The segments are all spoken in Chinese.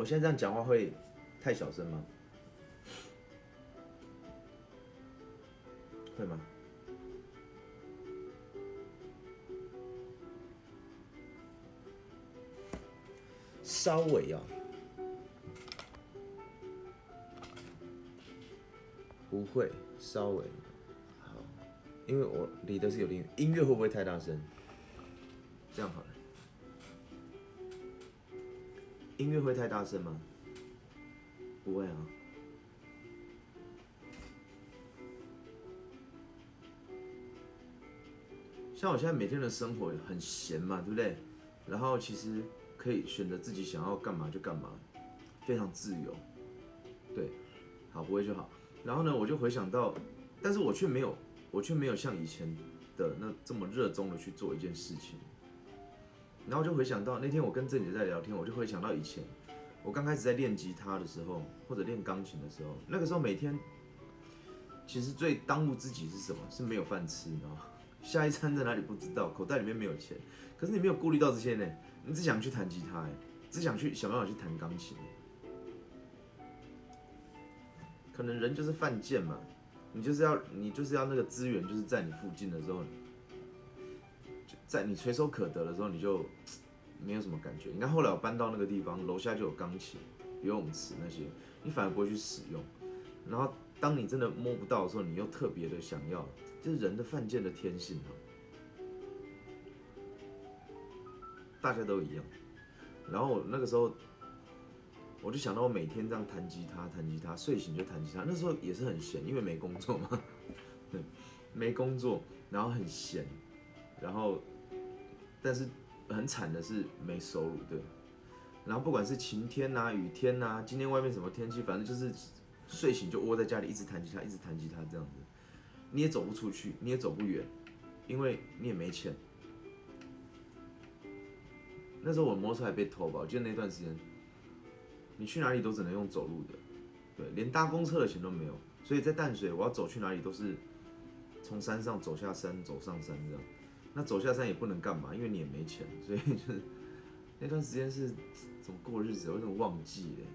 我现在这样讲话会太小声吗？会吗？稍微啊，不会，稍微好，因为我离的是有点，音乐会不会太大声？这样好了，音乐会太大声吗？不会啊。像我现在每天的生活很闲嘛，对不对？然后其实可以选择自己想要干嘛就干嘛，非常自由。对，好不会就好。然后呢，我就回想到，但是我却没有，我却没有像以前的那这么热衷的去做一件事情。然后就回想到那天我跟郑姐在聊天，我就回想到以前我刚开始在练吉他的时候，或者练钢琴的时候，那个时候每天其实最当务之急是什么？是没有饭吃，你知道吗？下一餐在哪里不知道，口袋里面没有钱，可是你没有顾虑到这些呢，你只想去弹吉他，哎，只想去想办法去弹钢琴，可能人就是犯贱嘛，你就是要你就是要那个资源就是在你附近的时候，在你垂手可得的时候，你就没有什么感觉。你看后来我搬到那个地方，楼下就有钢琴、游泳池那些，你反而不会去使用。然后当你真的摸不到的时候，你又特别的想要。就是人的犯贱的天性啊，大家都一样。然后那个时候，我就想到我每天这样弹吉他，弹吉他，睡醒就弹吉他。那时候也是很闲，因为没工作嘛，没工作，然后很闲，然后但是很惨的是没收入，对。然后不管是晴天呐、雨天呐，今天外面什么天气，反正就是睡醒就窝在家里，一直弹吉他，一直弹吉他这样子。你也走不出去，你也走不远，因为你也没钱。那时候我摩托车还被偷吧，我记得那段时间，你去哪里都只能用走路的，对，连搭公车的钱都没有。所以在淡水，我要走去哪里都是从山上走下山，走上山这样。那走下山也不能干嘛，因为你也没钱，所以就是 那段时间是怎么过日子，我有点忘记了。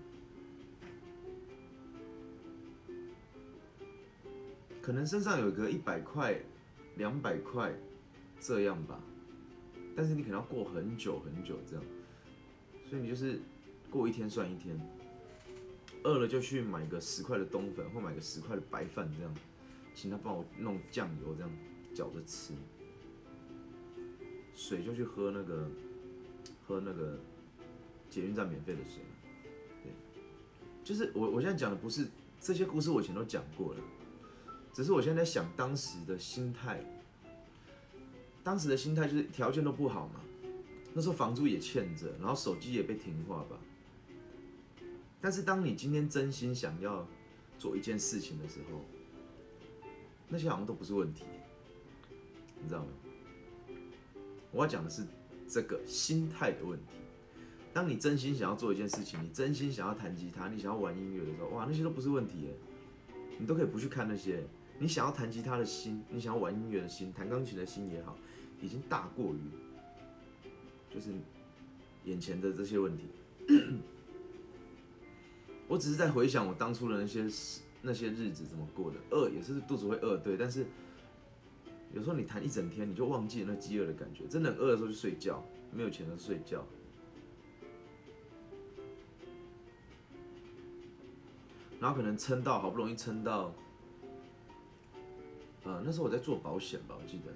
可能身上有个一百块、两百块这样吧，但是你可能要过很久很久这样，所以你就是过一天算一天，饿了就去买个十块的冬粉或买个十块的白饭这样，请他帮我弄酱油这样搅着吃，水就去喝那个喝那个捷运站免费的水，对，就是我我现在讲的不是这些故事，我以前都讲过了。只是我现在在想当时的心态，当时的心态就是条件都不好嘛，那时候房租也欠着，然后手机也被停话吧。但是当你今天真心想要做一件事情的时候，那些好像都不是问题，你知道吗？我要讲的是这个心态的问题。当你真心想要做一件事情，你真心想要弹吉他，你想要玩音乐的时候，哇，那些都不是问题耶，你都可以不去看那些。你想要弹吉他的心，你想要玩音乐的心，弹钢琴的心也好，已经大过于就是眼前的这些问题。我只是在回想我当初的那些那些日子怎么过的，饿也是肚子会饿，对。但是有时候你弹一整天，你就忘记了那饥饿的感觉。真的饿的时候就睡觉，没有钱的睡觉。然后可能撑到好不容易撑到。呃，那时候我在做保险吧，我记得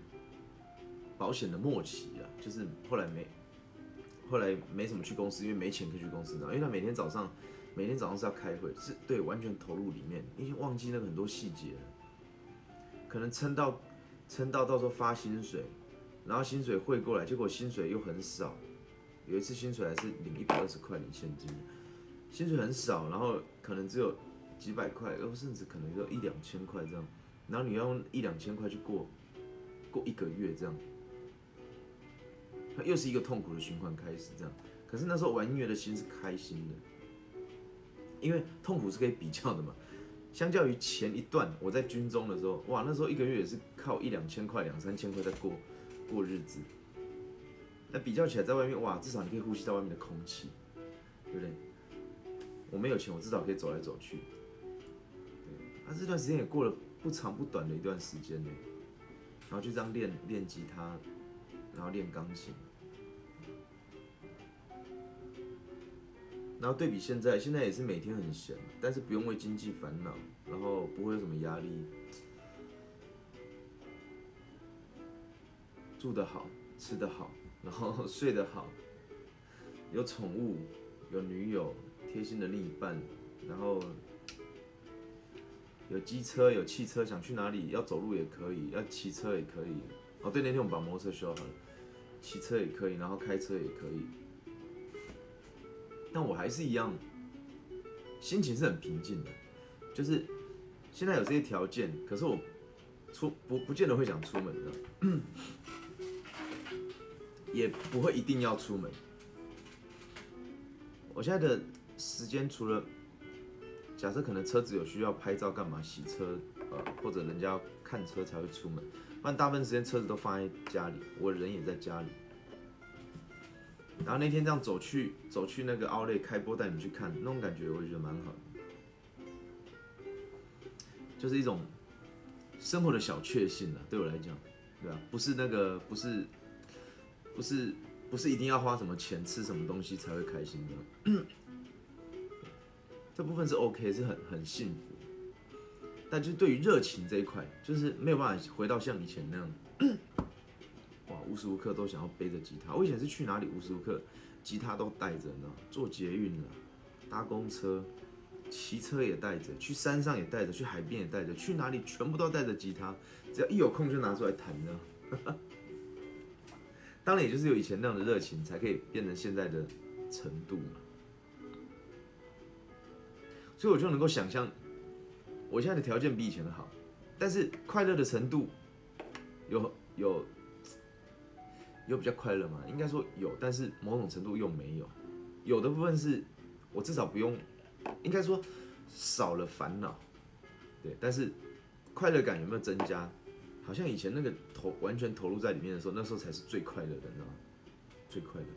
保险的末期啊，就是后来没，后来没怎么去公司，因为没钱可以去公司，因为他每天早上，每天早上是要开会，是对，完全投入里面，已经忘记那个很多细节了，可能撑到撑到到时候发薪水，然后薪水汇过来，结果薪水又很少，有一次薪水还是领一百二十块领现金，薪水很少，然后可能只有几百块，然后甚至可能就一两千块这样。然后你要用一两千块去过过一个月，这样，它又是一个痛苦的循环开始。这样，可是那时候玩音乐的心是开心的，因为痛苦是可以比较的嘛。相较于前一段我在军中的时候，哇，那时候一个月也是靠一两千块、两三千块在过过日子。那比较起来，在外面哇，至少你可以呼吸到外面的空气，对不对？我没有钱，我至少可以走来走去。对，他这段时间也过了不长不短的一段时间呢，然后就这样练练吉他，然后练钢琴，然后对比现在，现在也是每天很闲，但是不用为经济烦恼，然后不会有什么压力，住得好，吃得好，然后睡得好，有宠物，有女友，贴心的另一半，然后有机车，有汽车，想去哪里要走路也可以，要骑车也可以。哦，对，那天我们把摩托车修好了，骑车也可以，然后开车也可以。但我还是一样，心情是很平静的，就是现在有这些条件，可是我出不不见得会想出门的，也不会一定要出门。我现在的时间除了假设可能车子有需要拍照干嘛洗车，呃或者人家要看车才会出门，不然大部分时间车子都放在家里，我人也在家里。然后那天这样走去走去那个奥莱开播带你们去看，那种感觉我觉得蛮好，就是一种生活的小确幸啊，对我来讲，对吧？不是那个不是不是不是一定要花什么钱吃什么东西才会开心的，这部分是 OK，是很很幸福，但就对于热情这一块，就是没有办法回到像以前那样。无时无刻都想要背着吉他。我以前是去哪里，无时无刻吉他都带着呢。坐捷运了，搭公车，骑车也带着，去山上也带着，去海边也带着，去哪里全部都带着吉他。只要一有空就拿出来弹呢。当然，也就是有以前那样的热情，才可以变成现在的程度嘛。所以我就能够想象，我现在的条件比以前的好，但是快乐的程度有有。有比较快乐吗？应该说有，但是某种程度又没有。有的部分是我至少不用，应该说少了烦恼，对。但是快乐感有没有增加？好像以前那个投完全投入在里面的时候，那时候才是最快乐的，你知道吗？最快乐。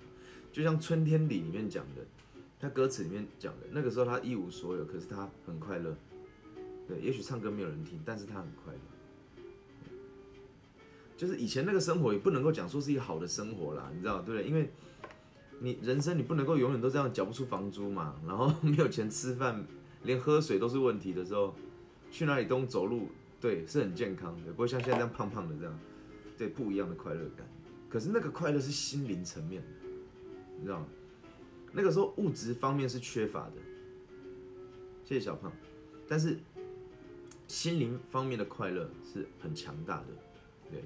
就像《春天里》里面讲的，他歌词里面讲的，那个时候他一无所有，可是他很快乐。对，也许唱歌没有人听，但是他很快乐。就是以前那个生活也不能够讲说是一个好的生活啦，你知道对不对？因为你人生你不能够永远都这样缴不出房租嘛，然后没有钱吃饭，连喝水都是问题的时候，去哪里都走路，对，是很健康的，不会像现在这样胖胖的这样，对，不一样的快乐感。可是那个快乐是心灵层面的，你知道吗？那个时候物质方面是缺乏的，谢谢小胖，但是心灵方面的快乐是很强大的，对。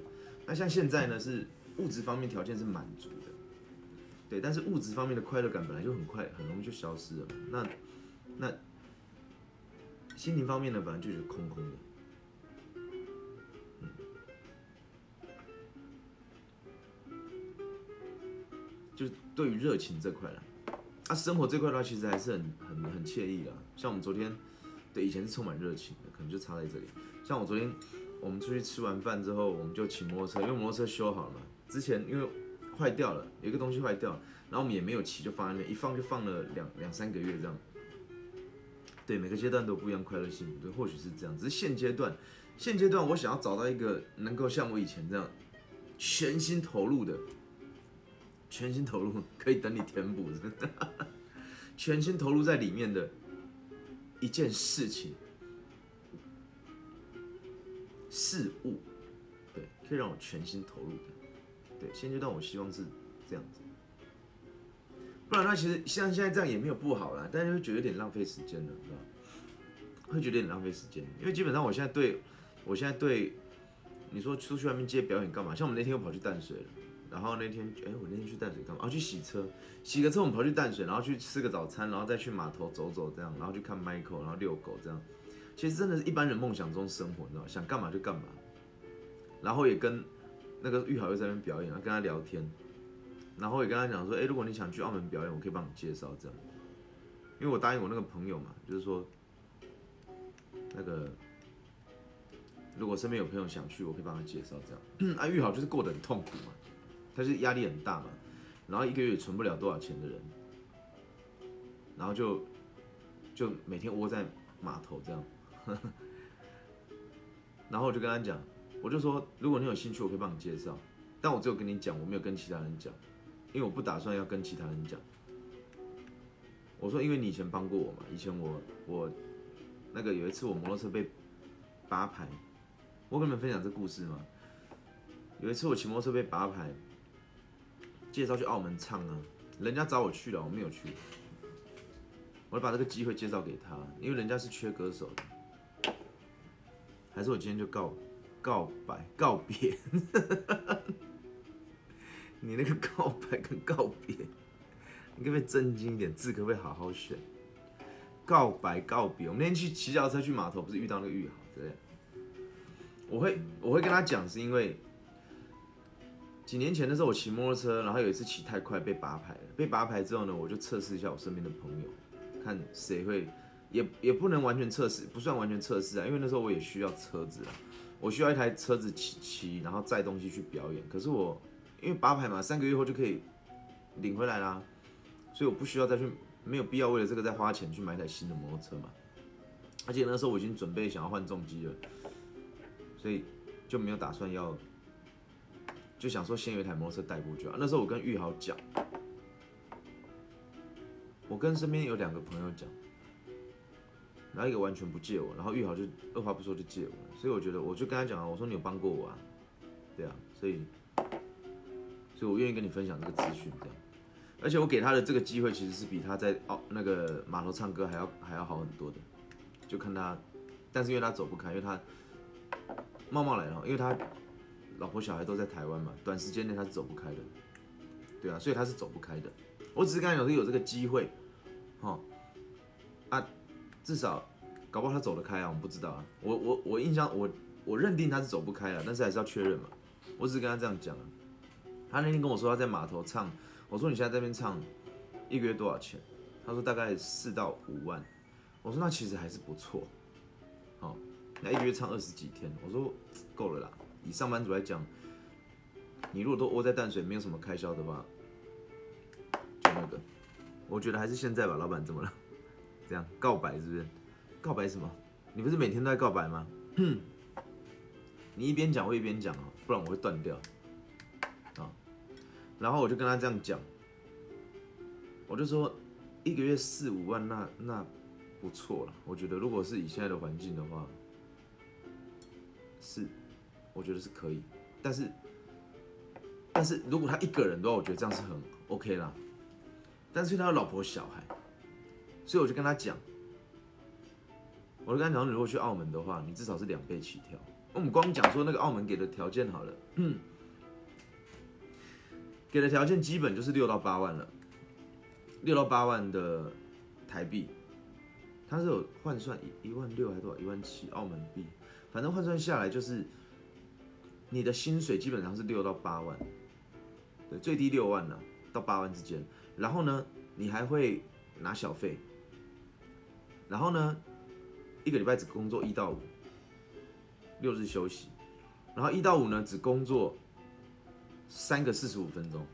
那像现在呢，是物质方面条件是满足的，对，但是物质方面的快乐感本来就很快，很容易就消失了。那那心灵方面呢，本来就是空空的。嗯就是对于热情这块了，啊，生活这块的话，其实还是很很很惬意的。像我们昨天，对，以前是充满热情的，可能就差在这里。像我昨天。我们出去吃完饭之后，我们就骑摩托车，因为摩托车修好了嘛。之前因为坏掉了，有一个东西坏掉了，然后我们也没有骑，就放在那，一放就放了两两三个月这样。对，每个阶段都不一样，快乐幸福，对，或许是这样。只是现阶段，现阶段我想要找到一个能够像我以前这样全心投入的，全心投入可以等你填补，全心投入在里面的一件事情。事物，对，可以让我全心投入的，对，现阶段我希望是这样子，不然那其实像现在这样也没有不好啦，但是会觉得有点浪费时间了，是吧会觉得有点浪费时间，因为基本上我现在对，我现在对，你说出去外面接表演干嘛？像我们那天又跑去淡水了，然后那天，哎，我那天去淡水干嘛？哦，去洗车，洗个车我们跑去淡水，然后去吃个早餐，然后再去码头走走这样，然后去看 Michael，然后遛狗这样。其实真的是一般人梦想中生活，你知道吗？想干嘛就干嘛，然后也跟那个玉好又在那边表演，然后跟他聊天，然后也跟他讲说，哎，如果你想去澳门表演，我可以帮你介绍这样，因为我答应我那个朋友嘛，就是说，那个如果身边有朋友想去，我可以帮他介绍这样。啊，玉好就是过得很痛苦嘛，他是压力很大嘛，然后一个月存不了多少钱的人，然后就。就每天窝在码头这样。然后我就跟他讲，我就说，如果你有兴趣，我可以帮你介绍，但我只有跟你讲，我没有跟其他人讲，因为我不打算要跟其他人讲。我说，因为你以前帮过我嘛，以前我我那个有一次我摩托车被扒牌，我跟你们分享这故事吗？有一次我骑摩托车被扒牌，介绍去澳门唱啊，人家找我去了，我没有去，我就把这个机会介绍给他，因为人家是缺歌手的。还是我今天就告告白告别，你那个告白跟告别，你可不可以正经一点？字可不可以好好选？告白告别，我们那天去骑脚车去码头，不是遇到那个玉豪对？我会我会跟他讲，是因为几年前的时候我骑摩托车，然后有一次骑太快被拔牌了。被拔牌之后呢，我就测试一下我身边的朋友，看谁会。也也不能完全测试，不算完全测试啊，因为那时候我也需要车子啊，我需要一台车子骑骑，然后载东西去表演。可是我因为八牌嘛，三个月后就可以领回来啦，所以我不需要再去，没有必要为了这个再花钱去买台新的摩托车嘛。而且那时候我已经准备想要换重机了，所以就没有打算要，就想说先有一台摩托车带过去啊。那时候我跟玉豪讲，我跟身边有两个朋友讲。然后一个完全不借我，然后玉豪就二话不说就借我，所以我觉得我就跟他讲啊，我说你有帮过我啊，对啊，所以，所以我愿意跟你分享这个资讯这样，而且我给他的这个机会其实是比他在哦那个码头唱歌还要还要好很多的，就看他，但是因为他走不开，因为他冒冒来了，因为他老婆小孩都在台湾嘛，短时间内他是走不开的，对啊，所以他是走不开的，我只是刚才讲说有这个机会，哈，啊。至少，搞不好他走得开啊，我们不知道啊。我我我印象我我认定他是走不开了，但是还是要确认嘛。我只是跟他这样讲啊。他那天跟我说他在码头唱，我说你现在这边唱，一个月多少钱？他说大概四到五万。我说那其实还是不错。好，那一个月唱二十几天，我说够了啦。以上班族来讲，你如果都窝在淡水，没有什么开销的话，就那个，我觉得还是现在吧。老板怎么了？这样告白是不是？告白什么？你不是每天都在告白吗？你一边讲我一边讲啊，不然我会断掉啊。然后我就跟他这样讲，我就说一个月四五万，那那不错了。我觉得如果是以现在的环境的话，是我觉得是可以。但是但是如果他一个人的话，我觉得这样是很 OK 啦。但是他有老婆小孩。所以我就跟他讲，我就跟他讲，你如果去澳门的话，你至少是两倍起跳。我们光讲说那个澳门给的条件好了，给的条件基本就是六到八万了，六到八万的台币，它是有换算一一万六还多少一万七澳门币，反正换算下来就是你的薪水基本上是六到八万，对，最低六万呢到八万之间，然后呢，你还会拿小费。然后呢，一个礼拜只工作一到五，六日休息。然后一到五呢，只工作三个四十五分钟，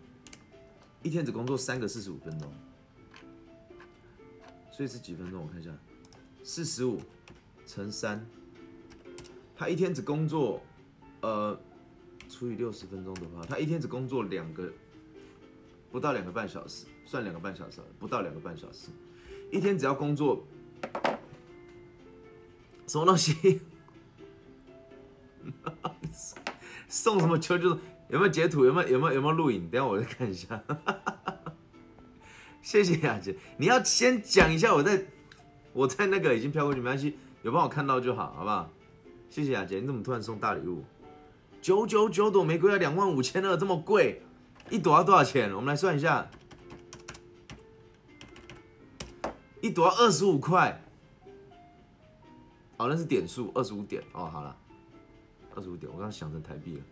一天只工作三个四十五分钟。所以是几分钟？我看一下，四十五乘三，他一天只工作，呃，除以六十分钟的话，他一天只工作两个，不到两个半小时，算两个半小时，不到两个半小时，一天只要工作。什么东西？送什么球？就是有没有截图？有没有有没有有没有录影？等下我再看一下。谢谢雅姐，你要先讲一下，我在我在那个已经飘过去，没关系，有帮我看到就好，好不好？谢谢雅姐，你怎么突然送大礼物？九九九朵玫瑰要两万五千二，这么贵，一朵要多少钱？我们来算一下，一朵要二十五块。好，那是点数，二十五点哦。好了，二十五点，我刚刚想成台币了。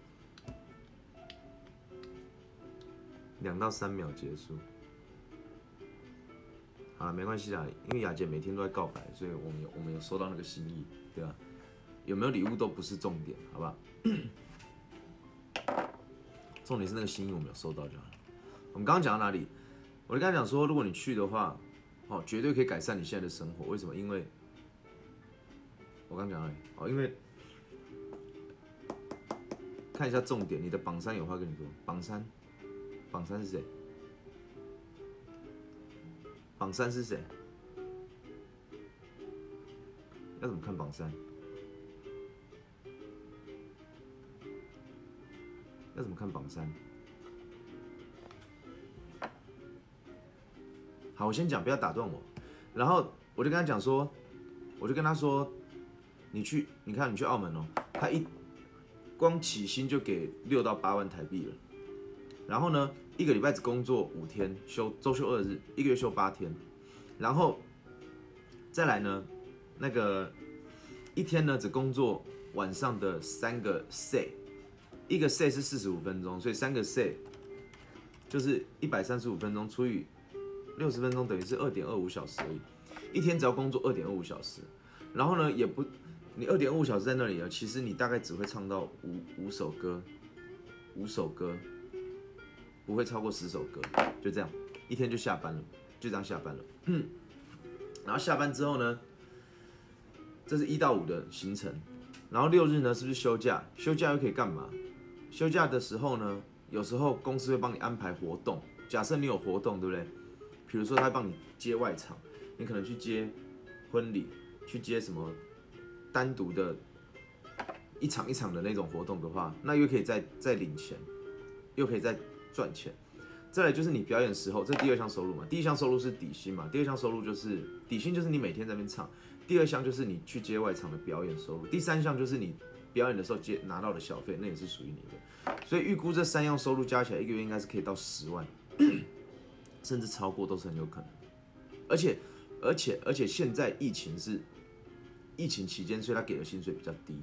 两到三秒结束。好了，没关系啦，因为雅姐每天都在告白，所以我们有我们有收到那个心意，对吧？有没有礼物都不是重点，好不好？重点是那个心意我们有收到就好了。我们刚刚讲到哪里？我就跟他讲说，如果你去的话，哦，绝对可以改善你现在的生活。为什么？因为我刚讲了，哦，因为看一下重点，你的榜三有话跟你说。榜三，榜三是谁？榜三是谁？要怎么看榜三？要怎么看榜三？好，我先讲，不要打断我。然后我就跟他讲说，我就跟他说，你去，你看你去澳门哦，他一光起薪就给六到八万台币了。然后呢，一个礼拜只工作五天，休周休二日，一个月休八天。然后再来呢，那个一天呢只工作晚上的三个 say，一个 say 是四十五分钟，所以三个 say 就是一百三十五分钟除以六十分钟，等于是二点二五小时而已。一天只要工作二点二五小时，然后呢也不，你二点五小时在那里啊，其实你大概只会唱到五五首歌，五首歌，不会超过十首歌，就这样，一天就下班了，就这样下班了。然后下班之后呢，这是一到五的行程，然后六日呢是不是休假？休假又可以干嘛？休假的时候呢，有时候公司会帮你安排活动。假设你有活动，对不对？比如说他帮你接外场，你可能去接婚礼，去接什么单独的一场一场的那种活动的话，那又可以再再领钱，又可以再赚钱。再来就是你表演时候，这第二项收入嘛。第一项收入是底薪嘛，第二项收入就是底薪，就是你每天在那边唱。第二项就是你去接外场的表演收入。第三项就是你表演的时候接拿到的小费，那也是属于你的。所以预估这三样收入加起来，一个月应该是可以到十万，甚至超过都是很有可能。而且，而且，而且现在疫情是疫情期间，所以他给的薪水比较低。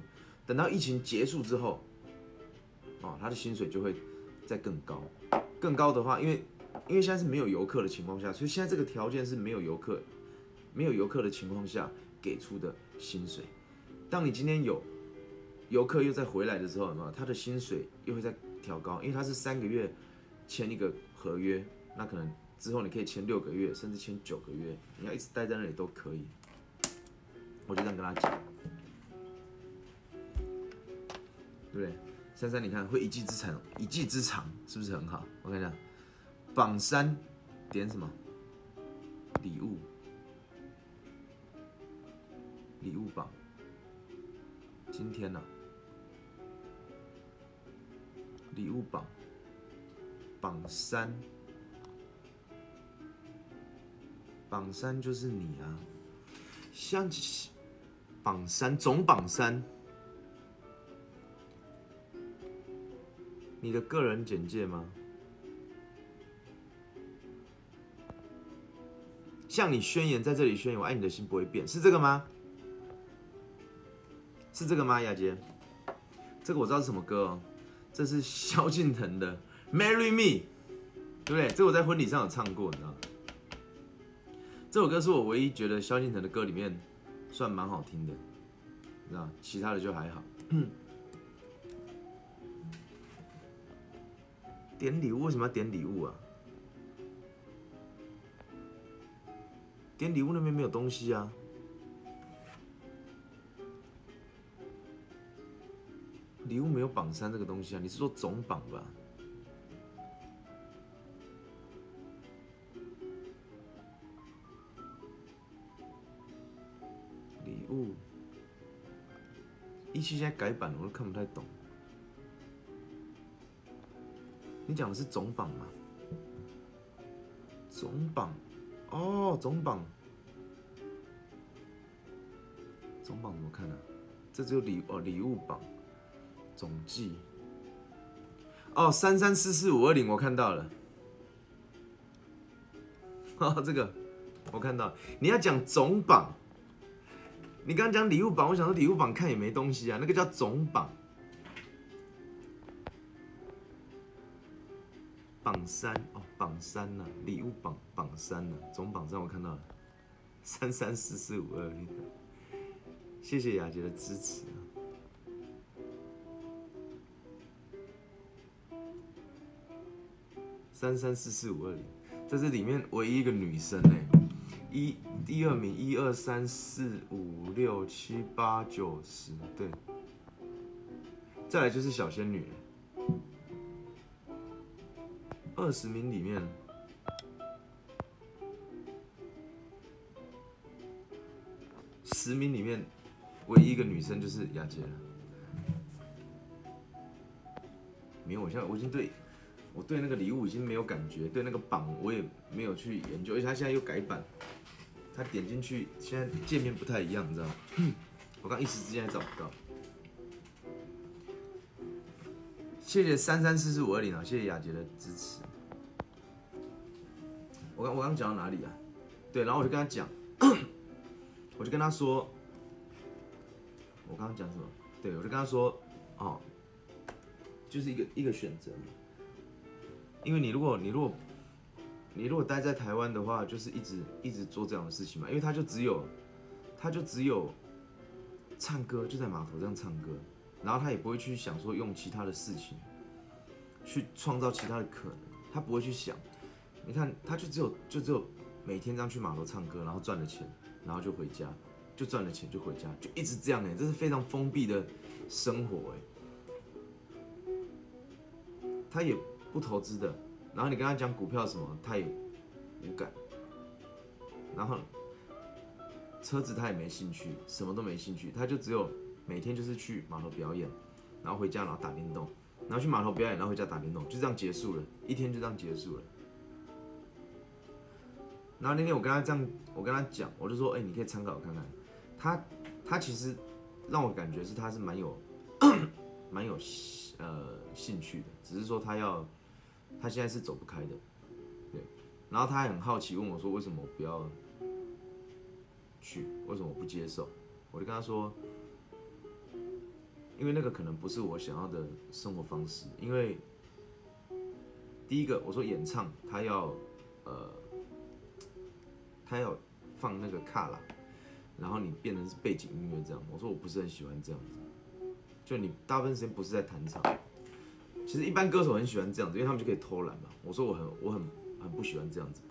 等到疫情结束之后，哦，他的薪水就会再更高。更高的话，因为因为现在是没有游客的情况下，所以现在这个条件是没有游客，没有游客的情况下给出的薪水。当你今天有游客又再回来的时候，什么，他的薪水又会再调高，因为他是三个月签一个合约，那可能之后你可以签六个月，甚至签九个月，你要一直待在那里都可以。我就这样跟他讲，对不对？珊珊，你看会一技之长，一技之长是不是很好？我看一下，榜三点什么礼物？礼物榜，今天呢？礼物榜，榜三，榜三就是你啊，像榜三总榜三。你的个人简介吗？向你宣言，在这里宣言，我爱你的心不会变，是这个吗？是这个吗？雅洁，这个我知道是什么歌哦，这是萧敬腾的《Marry Me》，对不对？这我在婚礼上有唱过，你知道这首歌是我唯一觉得萧敬腾的歌里面算蛮好听的，你知道其他的就还好。点礼物为什么要点礼物啊？点礼物那边没有东西啊。礼物没有榜三这个东西啊，你是说总榜吧？一期现在改版，我都看不太懂。你讲的是总榜吗？总榜，哦，总榜，总榜怎么看呢？这只有礼哦礼物榜，总计，哦三三四四五二零我看到了，哦这个我看到，你要讲总榜，你刚刚讲礼物榜，我想说礼物榜看也没东西啊，那个叫总榜。榜三哦，榜三呐，礼物榜榜三呐，总榜上我看到了，三三四四五二零，谢谢雅洁的支持啊，三三四四五二零，这是里面唯一一个女生哎，一第二名，一二三四五六七八九十，对。再来就是小仙女，二十名里面，十名里面，唯一一个女生就是雅洁了。没有，我现在我已经对。我对那个礼物已经没有感觉，对那个榜我也没有去研究，而且他现在又改版，他点进去现在界面不太一样，你知道吗？我刚一时之间还找不到。谢谢三三四四五二零啊，谢谢雅洁的支持。我刚我刚讲到哪里啊？对，然后我就跟他讲，我就跟他说，我刚刚讲什么？对，我就跟他说，哦，就是一个一个选择。因为你如果你如果你如果待在台湾的话，就是一直一直做这样的事情嘛。因为他就只有他就只有唱歌，就在码头这样唱歌，然后他也不会去想说用其他的事情去创造其他的可能，他不会去想。你看，他就只有就只有每天这样去码头唱歌，然后赚了钱，然后就回家，就赚了钱就回家，就一直这样哎，这是非常封闭的生活哎，他也。不投资的，然后你跟他讲股票什么，他也无感。然后车子他也没兴趣，什么都没兴趣，他就只有每天就是去码头表演，然后回家然后打电动，然后去码头表演，然后回家打电动，就这样结束了，一天就这样结束了。然后那天我跟他这样，我跟他讲，我就说，哎，你可以参考看看。他他其实让我感觉是他是蛮有 蛮有呃兴趣的，只是说他要。他现在是走不开的，对，然后他还很好奇问我说：“为什么不要去？为什么不接受？”我就跟他说：“因为那个可能不是我想要的生活方式。因为第一个，我说演唱他要呃，他要放那个卡拉，然后你变成是背景音乐这样。我说我不是很喜欢这样子，就你大部分时间不是在弹唱。”其实一般歌手很喜欢这样子，因为他们就可以偷懒嘛。我说我很我很很不喜欢这样子。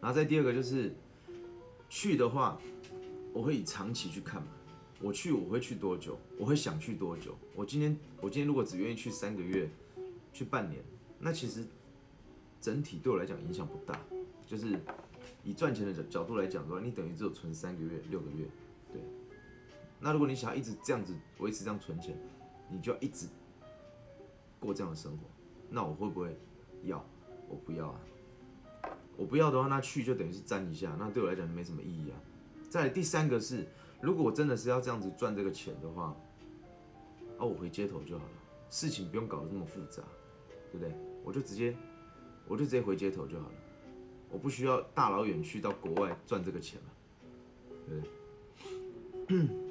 然后再第二个就是去的话，我会以长期去看嘛。我去我会去多久？我会想去多久？我今天我今天如果只愿意去三个月，去半年，那其实整体对我来讲影响不大。就是以赚钱的角角度来讲的话，你等于只有存三个月六个月，对。那如果你想要一直这样子维持这样存钱，你就要一直过这样的生活，那我会不会要？我不要啊！我不要的话，那去就等于是沾一下，那对我来讲没什么意义啊。再来第三个是，如果我真的是要这样子赚这个钱的话，哦，我回街头就好了，事情不用搞得这么复杂，对不对？我就直接，我就直接回街头就好了，我不需要大老远去到国外赚这个钱嘛，对不对？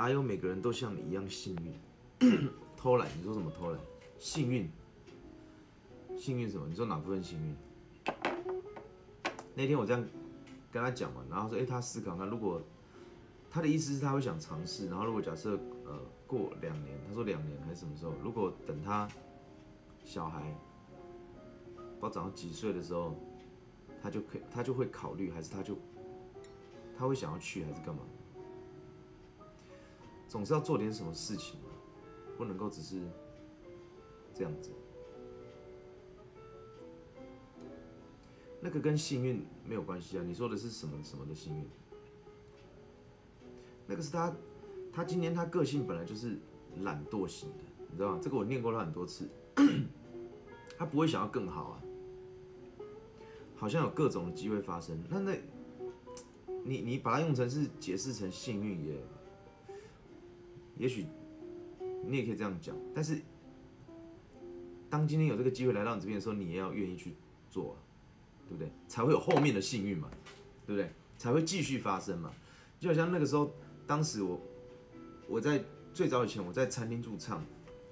哪有每个人都像你一样幸运？偷懒？你说什么偷懒？幸运？幸运什么？你说哪部分幸运？那天我这样跟他讲完，然后说：“哎，他思考看，如果他的意思是他会想尝试，然后如果假设呃过两年，他说两年还是什么时候？如果等他小孩不知道长到几岁的时候，他就可以，他就会考虑，还是他就他会想要去，还是干嘛？”总是要做点什么事情不能够只是这样子。那个跟幸运没有关系啊！你说的是什么什么的幸运？那个是他，他今年他个性本来就是懒惰型的，你知道吗？这个我念过他很多次，他不会想要更好啊，好像有各种的机会发生。那那，你你把它用成是解释成幸运也。也许你也可以这样讲，但是当今天有这个机会来到你这边的时候，你也要愿意去做，对不对？才会有后面的幸运嘛，对不对？才会继续发生嘛。就好像那个时候，当时我我在最早以前我在餐厅驻唱，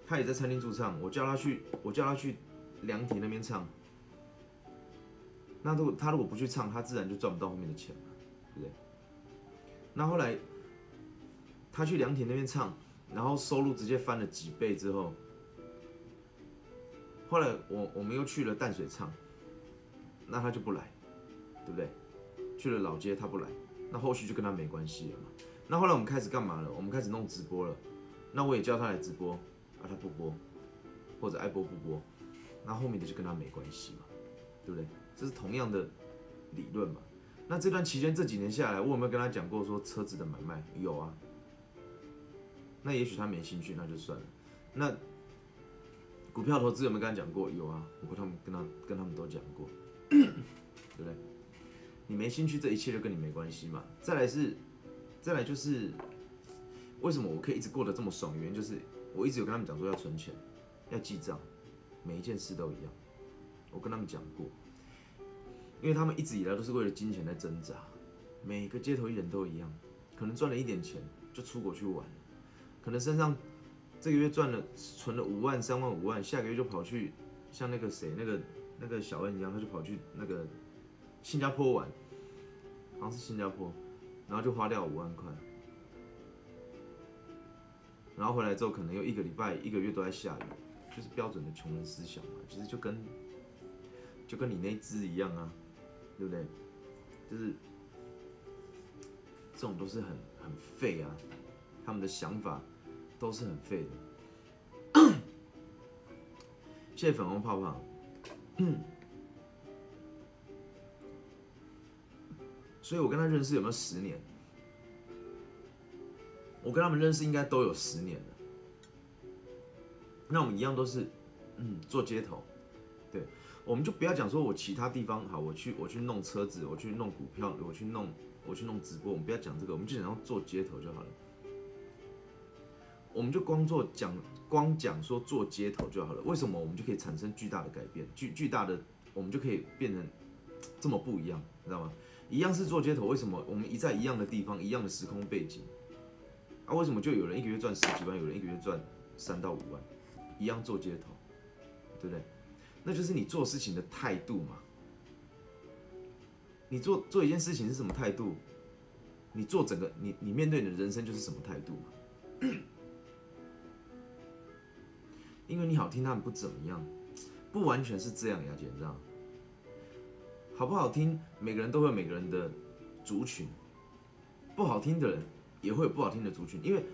他也在餐厅驻唱，我叫他去，我叫他去凉亭那边唱。那如果他如果不去唱，他自然就赚不到后面的钱嘛，对不对？那后来。他去凉亭那边唱，然后收入直接翻了几倍之后，后来我我们又去了淡水唱，那他就不来，对不对？去了老街他不来，那后续就跟他没关系了嘛。那后来我们开始干嘛了？我们开始弄直播了，那我也叫他来直播，啊他不播，或者爱播不播，那后面的就跟他没关系嘛，对不对？这是同样的理论嘛。那这段期间这几年下来，我有没有跟他讲过说车子的买卖？有啊。那也许他没兴趣，那就算了。那股票投资有没有跟他讲过？有啊，我跟他们跟他跟他们都讲过，对不对？你没兴趣，这一切就跟你没关系嘛。再来是，再来就是为什么我可以一直过得这么爽？原因就是我一直有跟他们讲说要存钱，要记账，每一件事都一样。我跟他们讲过，因为他们一直以来都是为了金钱在挣扎，每个街头艺人都一样，可能赚了一点钱就出国去玩。可能身上这个月赚了存了五万三万五万，下个月就跑去像那个谁那个那个小恩一样，他就跑去那个新加坡玩，好像是新加坡，然后就花掉五万块，然后回来之后可能又一个礼拜一个月都在下雨，就是标准的穷人思想嘛，其实就跟就跟你那只一样啊，对不对？就是这种都是很很废啊，他们的想法。都是很废的。谢谢粉红泡泡。所以我跟他认识有没有十年？我跟他们认识应该都有十年了。那我们一样都是，嗯，做街头。对，我们就不要讲说我其他地方好，我去我去弄车子，我去弄股票，我去弄我去弄直播，我们不要讲这个，我们就讲做街头就好了。我们就光做讲，光讲说做街头就好了。为什么我们就可以产生巨大的改变？巨巨大的，我们就可以变成这么不一样，你知道吗？一样是做街头，为什么我们一在一样的地方，一样的时空背景，啊，为什么就有人一个月赚十几万，有人一个月赚三到五万，一样做街头，对不对？那就是你做事情的态度嘛。你做做一件事情是什么态度？你做整个你你面对你的人生就是什么态度嘛？因为你好听，他们不怎么样，不完全是这样，雅姐，你知道好不好听，每个人都会有每个人的族群，不好听的人也会有不好听的族群，因为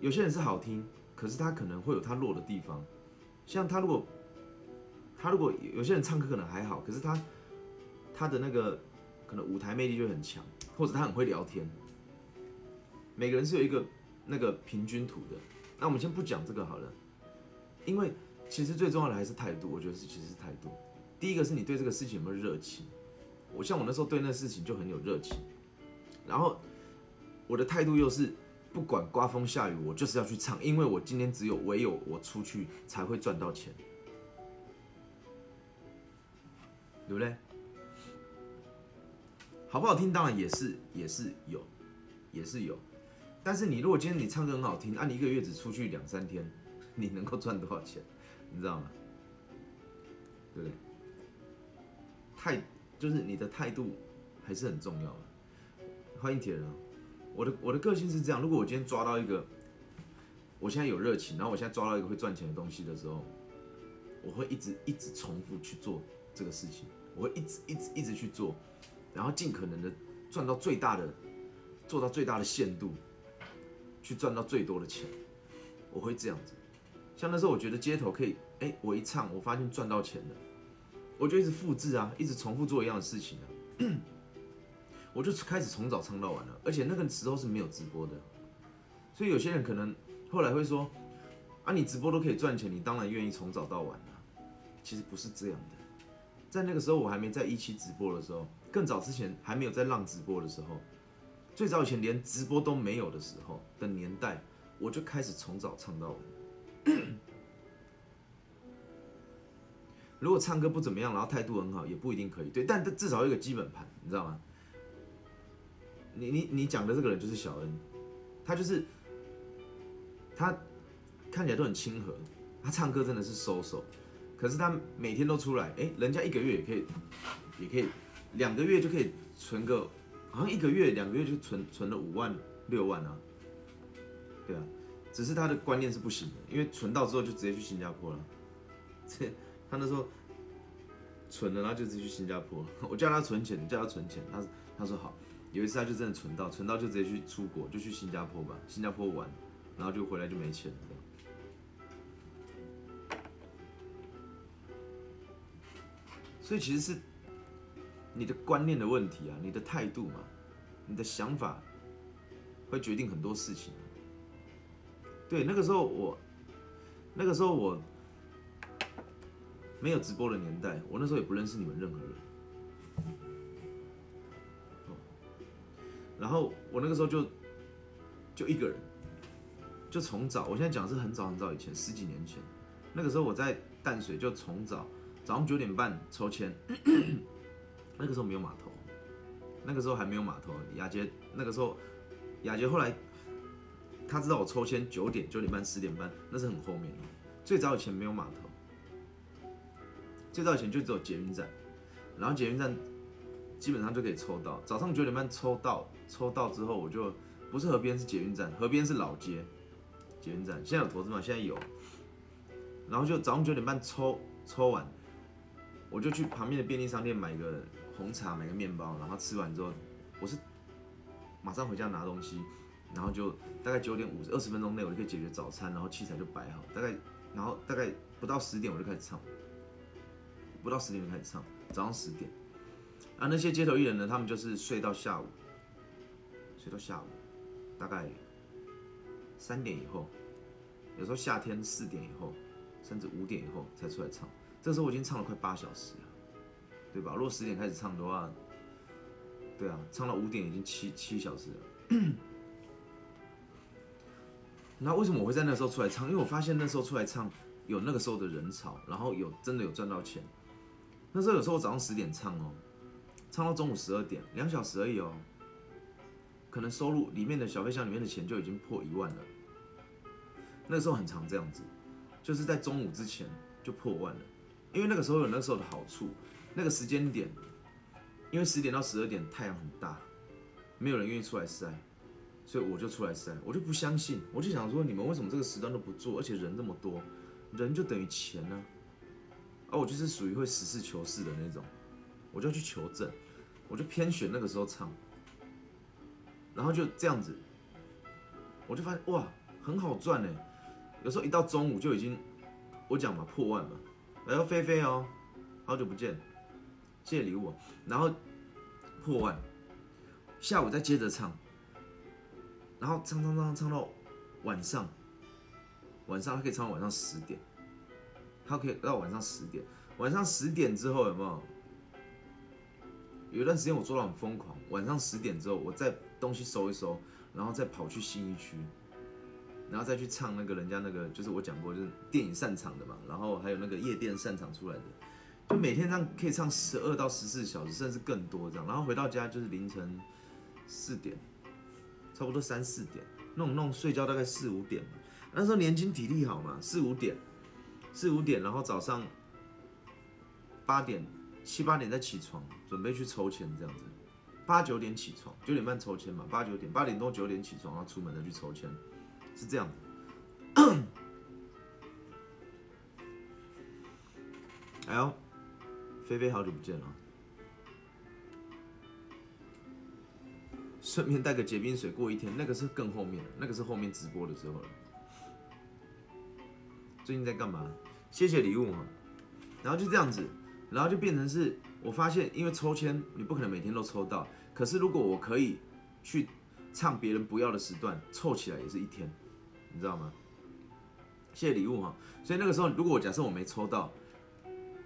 有些人是好听，可是他可能会有他弱的地方，像他如果他如果有些人唱歌可能还好，可是他他的那个可能舞台魅力就很强，或者他很会聊天，每个人是有一个那个平均图的，那我们先不讲这个好了。因为其实最重要的还是态度，我觉得是其实是态度。第一个是你对这个事情有没有热情，我像我那时候对那事情就很有热情，然后我的态度又是不管刮风下雨，我就是要去唱，因为我今天只有唯有我出去才会赚到钱，对不对？好不好听？当然也是也是有，也是有。但是你如果今天你唱歌很好听，啊，你一个月只出去两三天。你能够赚多少钱，你知道吗？对不对？态就是你的态度还是很重要的。欢迎铁人，我的我的个性是这样：如果我今天抓到一个，我现在有热情，然后我现在抓到一个会赚钱的东西的时候，我会一直一直重复去做这个事情，我会一直一直一直去做，然后尽可能的赚到最大的，做到最大的限度，去赚到最多的钱，我会这样子。像那时候，我觉得街头可以，哎，我一唱，我发现赚到钱了，我就一直复制啊，一直重复做一样的事情啊，我就开始从早唱到晚了。而且那个时候是没有直播的，所以有些人可能后来会说，啊，你直播都可以赚钱，你当然愿意从早到晚啊。其实不是这样的，在那个时候我还没在一期直播的时候，更早之前还没有在浪直播的时候，最早以前连直播都没有的时候的年代，我就开始从早唱到晚。如果唱歌不怎么样，然后态度很好，也不一定可以。对，但至少有一个基本盘，你知道吗？你你你讲的这个人就是小恩，他就是他看起来都很亲和，他唱歌真的是收手，可是他每天都出来，哎，人家一个月也可以，也可以两个月就可以存个，好像一个月两个月就存存了五万六万啊，对啊。只是他的观念是不行的，因为存到之后就直接去新加坡了。这 他那时候存了，然后就直接去新加坡。我叫他存钱，叫他存钱，他他说好。有一次他就真的存到，存到就直接去出国，就去新加坡吧，新加坡玩，然后就回来就没钱了。所以其实是你的观念的问题啊，你的态度嘛，你的想法会决定很多事情。对，那个时候我，那个时候我没有直播的年代，我那时候也不认识你们任何人。然后我那个时候就就一个人，就从早，我现在讲是很早很早以前，十几年前，那个时候我在淡水就从早。早上九点半抽签，那个时候没有码头，那个时候还没有码头。雅杰那个时候，雅杰后来他知道我抽签九点、九点半、十点半，那是很后面的。最早以前没有码头，最早以前就只有捷运站，然后捷运站基本上就可以抽到。早上九点半抽到，抽到之后我就不是河边是捷运站，河边是老街捷运站。现在有投资吗？现在有。然后就早上九点半抽抽完。我就去旁边的便利商店买个红茶，买个面包，然后吃完之后，我是马上回家拿东西，然后就大概九点五二十分钟内我就可以解决早餐，然后器材就摆好，大概然后大概不到十点我就开始唱，不到十点就开始唱，早上十点，啊那些街头艺人呢，他们就是睡到下午，睡到下午，大概三点以后，有时候夏天四点以后，甚至五点以后才出来唱。这时候我已经唱了快八小时了，对吧？如果十点开始唱的话，对啊，唱到五点已经七七小时了。那为什么我会在那时候出来唱？因为我发现那时候出来唱有那个时候的人潮，然后有真的有赚到钱。那时候有时候早上十点唱哦，唱到中午十二点，两小时而已哦，可能收入里面的小费箱里面的钱就已经破一万了。那时候很常这样子，就是在中午之前就破万了。因为那个时候有那时候的好处，那个时间点，因为十点到十二点太阳很大，没有人愿意出来晒，所以我就出来晒。我就不相信，我就想说你们为什么这个时段都不做，而且人那么多，人就等于钱呢？啊，我就是属于会实事求是的那种，我就要去求证，我就偏选那个时候唱，然后就这样子，我就发现哇，很好赚呢。有时候一到中午就已经，我讲嘛破万嘛。来，菲菲哦，好久不见，谢谢礼物。然后破万，下午再接着唱，然后唱唱唱唱到晚上，晚上他可以唱到晚上十点，他可以到晚上十点，晚上十点之后有没有？有一段时间我做到很疯狂，晚上十点之后，我再东西收一收，然后再跑去新一区。然后再去唱那个人家那个，就是我讲过，就是电影散场的嘛，然后还有那个夜店散场出来的，就每天这样可以唱十二到十四小时，甚至更多这样。然后回到家就是凌晨四点，差不多三四点，弄弄睡觉大概四五点。那时候年轻体力好嘛，四五点，四五点，然后早上八点七八点再起床，准备去抽签这样子。八九点起床，九点半抽签嘛，八九点八点多九点起床，然后出门再去抽签。是这样子，哎呦，菲菲好久不见了，顺便带个结冰水过一天，那个是更后面那个是后面直播的时候了。最近在干嘛？谢谢礼物哈，然后就这样子，然后就变成是，我发现因为抽签你不可能每天都抽到，可是如果我可以去唱别人不要的时段，凑起来也是一天。你知道吗？谢谢礼物哈。所以那个时候，如果我假设我没抽到，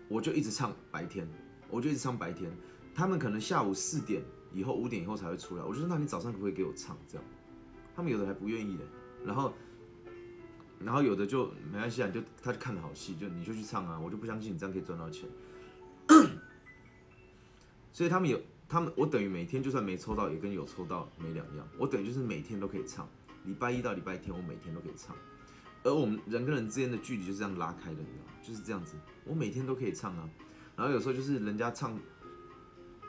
我就一直唱白天，我就一直唱白天。他们可能下午四点以后、五点以后才会出来。我就说，那你早上可不可以给我唱？这样，他们有的还不愿意的。然后，然后有的就没关系啊，就他就看的好戏，就你就去唱啊。我就不相信你这样可以赚到钱。所以他们有，他们我等于每天就算没抽到，也跟有抽到没两样。我等于就是每天都可以唱。礼拜一到礼拜天，我每天都可以唱，而我们人跟人之间的距离就是这样拉开的，你知道？就是这样子，我每天都可以唱啊。然后有时候就是人家唱，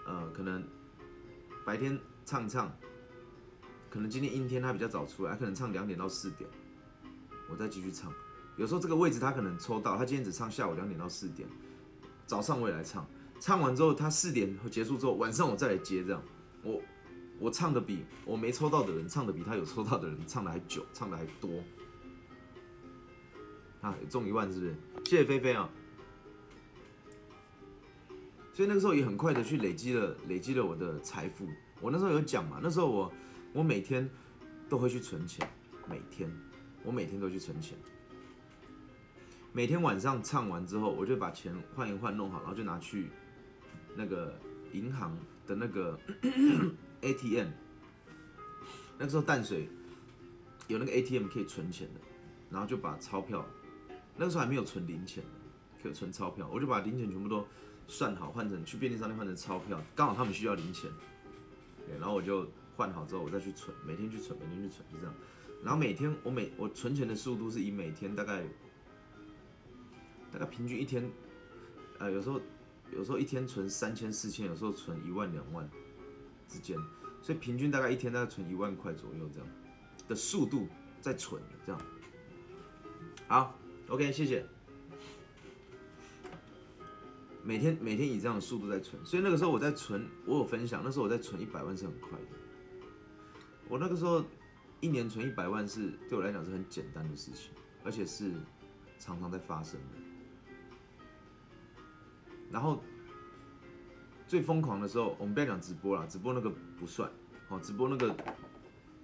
呃，可能白天唱唱，可能今天阴天他比较早出来，可能唱两点到四点，我再继续唱。有时候这个位置他可能抽到，他今天只唱下午两点到四点，早上我也来唱。唱完之后，他四点结束之后，晚上我再来接，这样我我唱的比我没抽到的人唱的比他有抽到的人唱的还久，唱的还多。啊，中一万是不是？谢谢菲菲啊。所以那个时候也很快的去累积了累积了我的财富。我那时候有讲嘛，那时候我我每天都会去存钱，每天我每天都去存钱。每天晚上唱完之后，我就把钱换一换弄好，然后就拿去。那个银行的那个 ATM，那个时候淡水有那个 ATM 可以存钱的，然后就把钞票，那个时候还没有存零钱，可以存钞票，我就把零钱全部都算好，换成去便利商店换成钞票，刚好他们需要零钱，对，然后我就换好之后，我再去存，每天去存，每天去存，就这样，然后每天我每我存钱的速度是以每天大概大概平均一天，呃，有时候。有时候一天存三千四千，有时候存一万两万之间，所以平均大概一天大概存一万块左右这样的速度在存这样。好，OK，谢谢。每天每天以这样的速度在存，所以那个时候我在存，我有分享，那时候我在存一百万是很快的。我那个时候一年存一百万是对我来讲是很简单的事情，而且是常常在发生的。然后最疯狂的时候，我们不要讲直播了，直播那个不算，哦，直播那个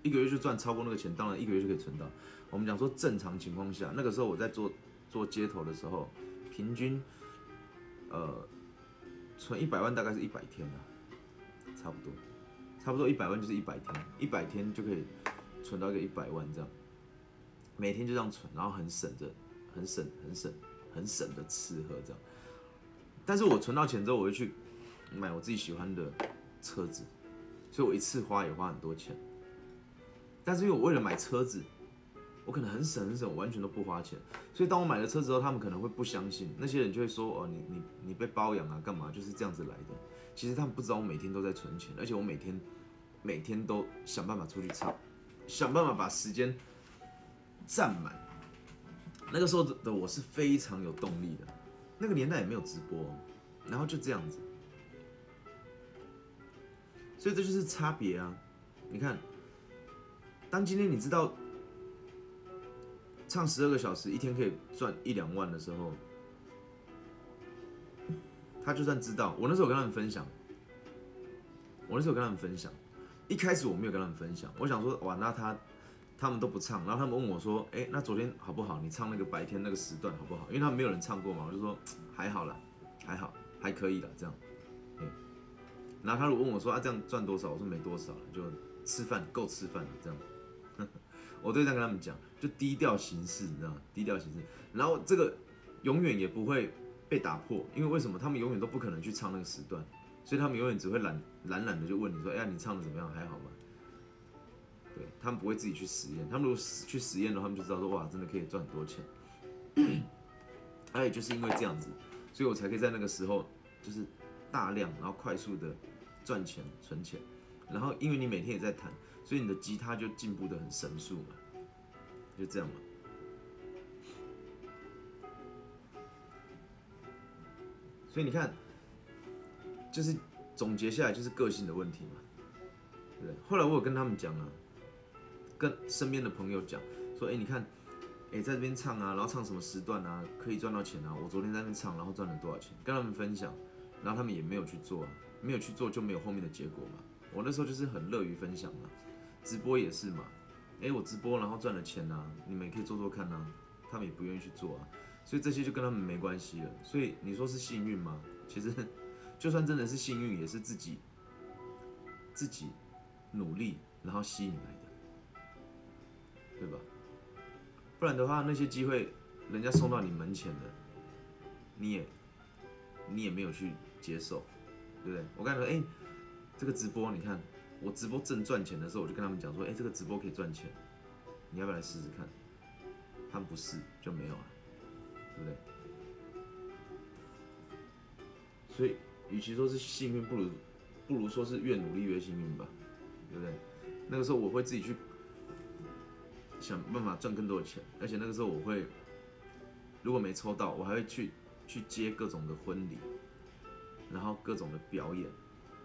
一个月就赚超过那个钱，当然一个月就可以存到。我们讲说正常情况下，那个时候我在做做街头的时候，平均呃存一百万大概是一百天啊，差不多，差不多一百万就是一百天，一百天就可以存到一个一百万这样，每天就这样存，然后很省着，很省，很省，很省的吃喝这样。但是我存到钱之后，我会去买我自己喜欢的车子，所以我一次花也花很多钱。但是因为我为了买车子，我可能很省很省，完全都不花钱。所以当我买了车之后，他们可能会不相信，那些人就会说：“哦，你你你被包养啊，干嘛？就是这样子来的。”其实他们不知道我每天都在存钱，而且我每天每天都想办法出去唱，想办法把时间占满。那个时候的我是非常有动力的。那个年代也没有直播，然后就这样子，所以这就是差别啊！你看，当今天你知道唱十二个小时一天可以赚一两万的时候，他就算知道，我那时候跟他们分享，我那时候跟他们分享，一开始我没有跟他们分享，我想说，哇，那他。他们都不唱，然后他们问我说：“哎，那昨天好不好？你唱那个白天那个时段好不好？因为他们没有人唱过嘛。”我就说：“还好啦，还好，还可以的这样。”对。然后他如果问我说：“啊，这样赚多少？”我说：“没多少，就吃饭够吃饭了这样。” 我都这样跟他们讲，就低调行事，你知道吗？低调行事。然后这个永远也不会被打破，因为为什么？他们永远都不可能去唱那个时段，所以他们永远只会懒懒懒的就问你说：“哎呀，你唱的怎么样？还好吗？”对他们不会自己去实验，他们如果去实验的话，他们就知道说哇，真的可以赚很多钱。而且就是因为这样子，所以我才可以在那个时候就是大量然后快速的赚钱存钱，然后因为你每天也在弹，所以你的吉他就进步的很神速嘛，就这样嘛。所以你看，就是总结下来就是个性的问题嘛，对不对后来我有跟他们讲啊。跟身边的朋友讲说，哎，你看，哎，在这边唱啊，然后唱什么时段啊，可以赚到钱啊。我昨天在那边唱，然后赚了多少钱，跟他们分享，然后他们也没有去做，没有去做就没有后面的结果嘛。我那时候就是很乐于分享嘛，直播也是嘛，哎，我直播然后赚了钱啊，你们也可以做做看啊。他们也不愿意去做啊，所以这些就跟他们没关系了。所以你说是幸运吗？其实 就算真的是幸运，也是自己自己努力然后吸引来的。对吧？不然的话，那些机会人家送到你门前的，你也你也没有去接受，对不对？我刚才说，哎，这个直播，你看我直播正赚钱的时候，我就跟他们讲说，哎，这个直播可以赚钱，你要不要来试试看？他们不试就没有了，对不对？所以，与其说是幸运，不如不如说是越努力越幸运吧，对不对？那个时候我会自己去。想办法赚更多的钱，而且那个时候我会，如果没抽到，我还会去去接各种的婚礼，然后各种的表演，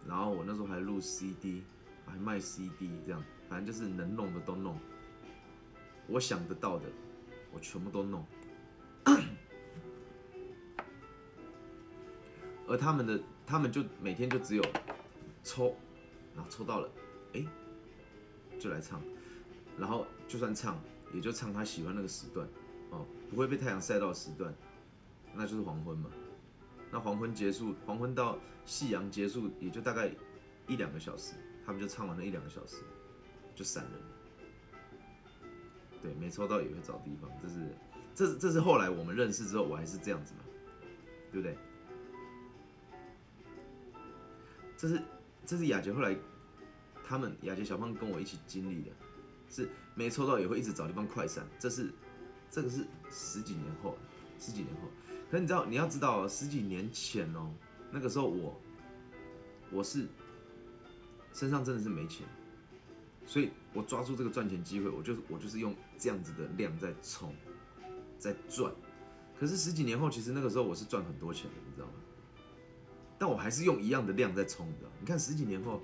然后我那时候还录 CD，还卖 CD，这样，反正就是能弄的都弄，我想得到的，我全部都弄。而他们的，他们就每天就只有抽，然后抽到了，哎，就来唱，然后就算唱，也就唱他喜欢那个时段，哦，不会被太阳晒到的时段，那就是黄昏嘛。那黄昏结束，黄昏到夕阳结束，也就大概一两个小时，他们就唱完了一两个小时，就散人。对，没抽到也会找地方，这是，这这是后来我们认识之后，我还是这样子嘛，对不对？这是这是雅洁后来他们雅洁小胖跟我一起经历的，是没抽到也会一直找地方快闪。这是这个是十几年后，十几年后。可你知道你要知道十几年前哦，那个时候我我是身上真的是没钱，所以我抓住这个赚钱机会，我就是我就是用这样子的量在冲，在赚。可是十几年后，其实那个时候我是赚很多钱的，你知道吗？但我还是用一样的量在冲的。你看十几年后，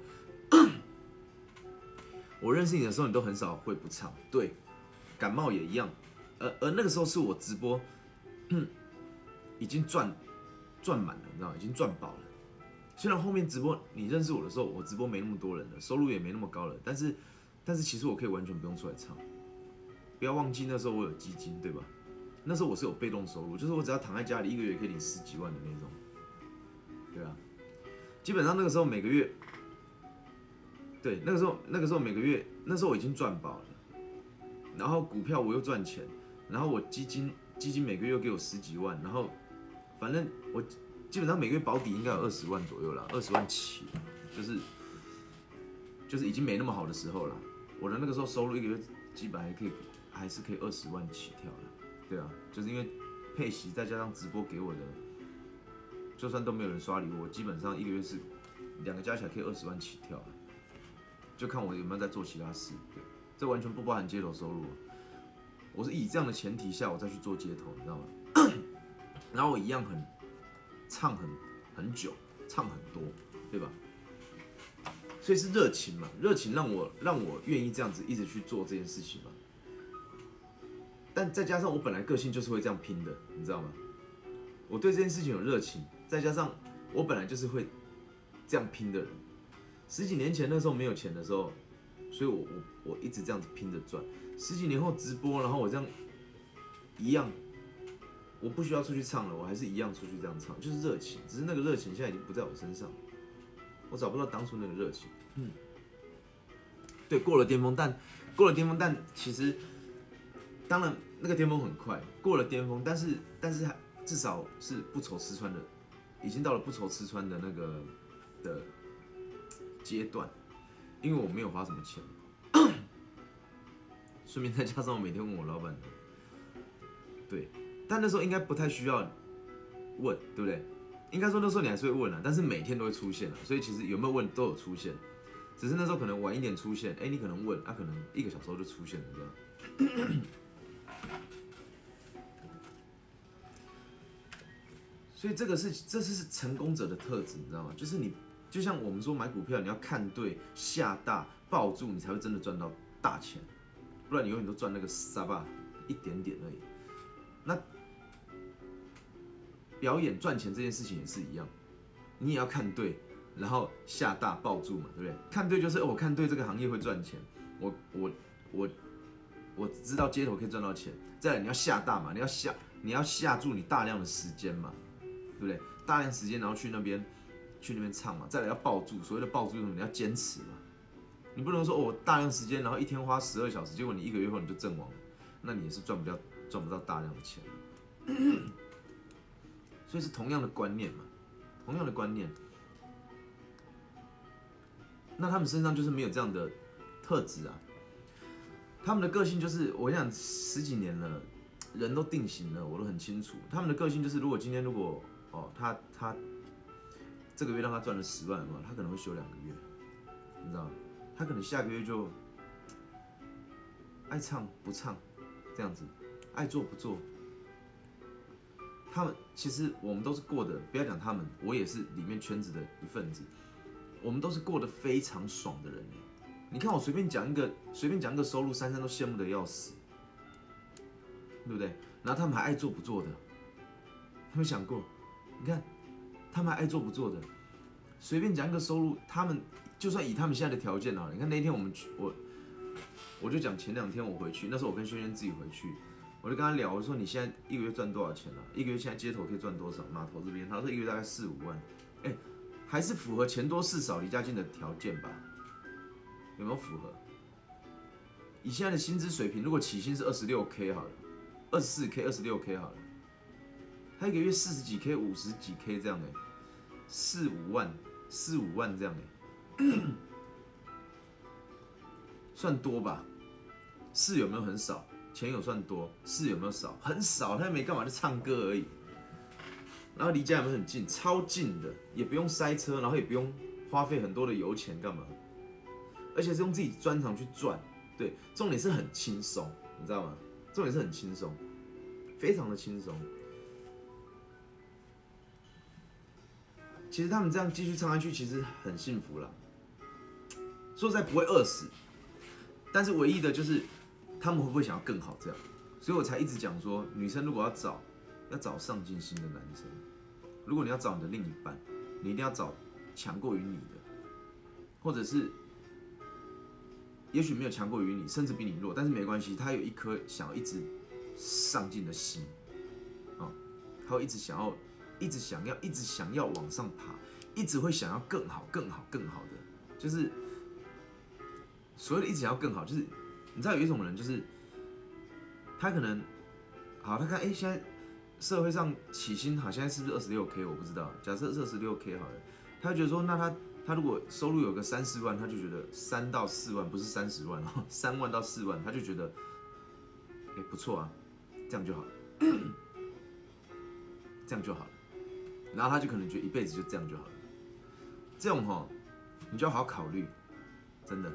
我认识你的时候，你都很少会不唱。对，感冒也一样。而而那个时候是我直播，已经赚赚满了，你知道？已经赚饱了。虽然后面直播你认识我的时候，我直播没那么多人了，收入也没那么高了。但是但是其实我可以完全不用出来唱。不要忘记那时候我有基金，对吧？那时候我是有被动收入，就是我只要躺在家里，一个月可以领十几万的那种。对啊，基本上那个时候每个月，对，那个时候那个时候每个月，那时候我已经赚饱了，然后股票我又赚钱，然后我基金基金每个月又给我十几万，然后反正我基本上每个月保底应该有二十万左右了，二十万起，就是就是已经没那么好的时候了。我的那个时候收入一个月基本还可以，还是可以二十万起跳的，对啊，就是因为配息再加上直播给我的。就算都没有人刷礼物，我基本上一个月是两个加起来可以二十万起跳，就看我有没有在做其他事。对，这完全不包含街头收入。我是以这样的前提下，我再去做街头，你知道吗？然后我一样很唱很很久，唱很多，对吧？所以是热情嘛，热情让我让我愿意这样子一直去做这件事情嘛。但再加上我本来个性就是会这样拼的，你知道吗？我对这件事情有热情。再加上我本来就是会这样拼的人，十几年前那时候没有钱的时候，所以我我我一直这样子拼着赚。十几年后直播，然后我这样一样，我不需要出去唱了，我还是一样出去这样唱，就是热情，只是那个热情现在已经不在我身上，我找不到当初那个热情。嗯，对，过了巅峰，但过了巅峰，但其实当然那个巅峰很快过了巅峰，但是但是还至少是不愁吃穿的。已经到了不愁吃穿的那个的阶段，因为我没有花什么钱，顺便再加上我每天问我老板，对，但那时候应该不太需要问，对不对？应该说那时候你还是会问啊，但是每天都会出现了，所以其实有没有问都有出现，只是那时候可能晚一点出现，哎，你可能问，他可能一个小时后就出现了这样。所以这个是，这是是成功者的特质，你知道吗？就是你，就像我们说买股票，你要看对，下大，抱住，你才会真的赚到大钱，不然你永远都赚那个沙巴一点点而已。那表演赚钱这件事情也是一样，你也要看对，然后下大抱住嘛，对不对？看对就是我看对这个行业会赚钱，我我我我知道街头可以赚到钱。再来你要下大嘛，你要下你要下注你大量的时间嘛。对不对？大量时间，然后去那边，去那边唱嘛。再来要抱住，所谓的抱住什么？你要坚持嘛。你不能说哦，大量时间，然后一天花十二小时，结果你一个月后你就阵亡了，那你也是赚不掉，赚不到大量的钱。所以是同样的观念嘛，同样的观念。那他们身上就是没有这样的特质啊。他们的个性就是，我想十几年了，人都定型了，我都很清楚。他们的个性就是，如果今天如果哦，他他这个月让他赚了十万嘛，他可能会休两个月，你知道吗？他可能下个月就爱唱不唱，这样子，爱做不做。他们其实我们都是过的，不要讲他们，我也是里面圈子的一份子。我们都是过得非常爽的人你看我随便讲一个，随便讲一个收入，珊珊都羡慕的要死，对不对？然后他们还爱做不做的，有没有想过？你看，他们还爱做不做的，随便讲一个收入，他们就算以他们现在的条件啊，你看那天我们去，我我就讲前两天我回去，那时候我跟轩轩自己回去，我就跟他聊，我说你现在一个月赚多少钱啊？一个月现在街头可以赚多少？码头这边，他说一个月大概四五万，哎。还是符合钱多事少、离家近的条件吧？有没有符合？以现在的薪资水平，如果起薪是二十六 k 好了，二十四 k、二十六 k 好了，他一个月四十几 k、五十几 k 这样的，四五万、四五万这样的，算多吧？是有没有很少？钱有算多？事有没有少？很少，他又没干嘛，就唱歌而已。然后离家门很近，超近的，也不用塞车，然后也不用花费很多的油钱干嘛，而且是用自己专长去赚，对，重点是很轻松，你知道吗？重点是很轻松，非常的轻松。其实他们这样继续唱下去，其实很幸福了，说实在不会饿死，但是唯一的就是他们会不会想要更好这样，所以我才一直讲说，女生如果要找，要找上进心的男生。如果你要找你的另一半，你一定要找强过于你的，或者是也许没有强过于你，甚至比你弱，但是没关系，他有一颗想要一直上进的心，啊，他会一直想要，一直想要，一直想要往上爬，一直会想要更好、更好、更好的，就是所谓的一直想要更好，就是你知道有一种人，就是他可能好，他看哎现在。社会上起薪好像是不是二十六 k？我不知道。假设是二十六 k 好了，他觉得说，那他他如果收入有个三四万，他就觉得三到四万不是三十万哦，三万到四万，他就觉得哎不错啊，这样就好，这样就好了。然后他就可能觉得一辈子就这样就好了。这种哈，你就要好好考虑，真的。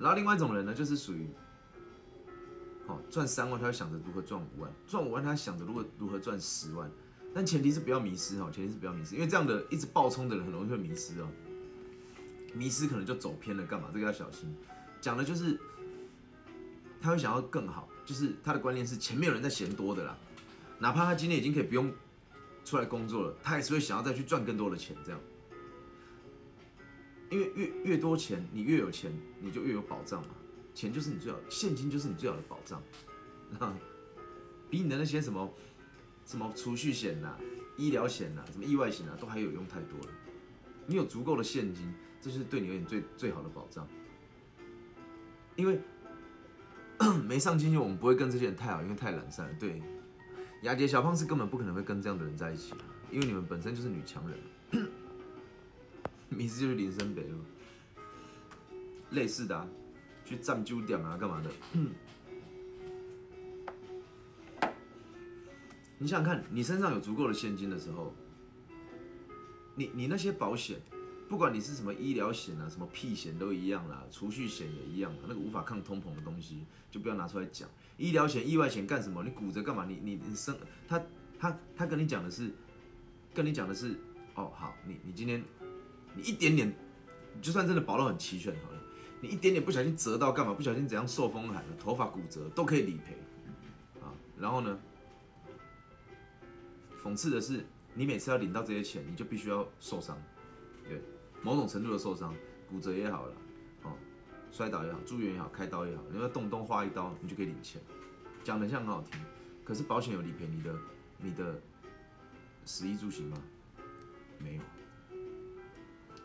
然后另外一种人呢，就是属于。好赚三万，他会想着如何赚五万；赚五万，他想着如何如何赚十万。但前提是不要迷失哦，前提是不要迷失，因为这样的一直爆冲的人很容易会迷失哦。迷失可能就走偏了，干嘛？这个要小心。讲的就是他会想要更好，就是他的观念是前面有人在嫌多的啦，哪怕他今天已经可以不用出来工作了，他也是会想要再去赚更多的钱，这样。因为越越多钱，你越有钱，你就越有保障嘛。钱就是你最好，现金就是你最好的保障，啊，比你的那些什么什么储蓄险呐、医疗险呐、什么意外险啊，都还有用太多了。你有足够的现金，这就是对你而言最最好的保障。因为 没上进心，我们不会跟这些人太好，因为太懒散了。对，雅洁小胖是根本不可能会跟这样的人在一起，因为你们本身就是女强人，名字就是林森北路，类似的啊。去占酒点啊，干嘛的？你想想看，你身上有足够的现金的时候，你你那些保险，不管你是什么医疗险啊，什么屁险都一样啦，储蓄险也一样，那个无法抗通膨的东西就不要拿出来讲。医疗险、意外险干什么？你骨折干嘛？你你你生他他他跟你讲的是，跟你讲的是，哦好，你你今天你一点点，就算真的保到很齐全好了。你一点点不小心折到干嘛？不小心怎样受风寒了，头发骨折都可以理赔啊。然后呢，讽刺的是，你每次要领到这些钱，你就必须要受伤，对，某种程度的受伤，骨折也好了，哦，摔倒也好，住院也好，开刀也好，你要动不动划一刀，你就可以领钱，讲的像很好听，可是保险有理赔你的你的食衣住行吗？没有。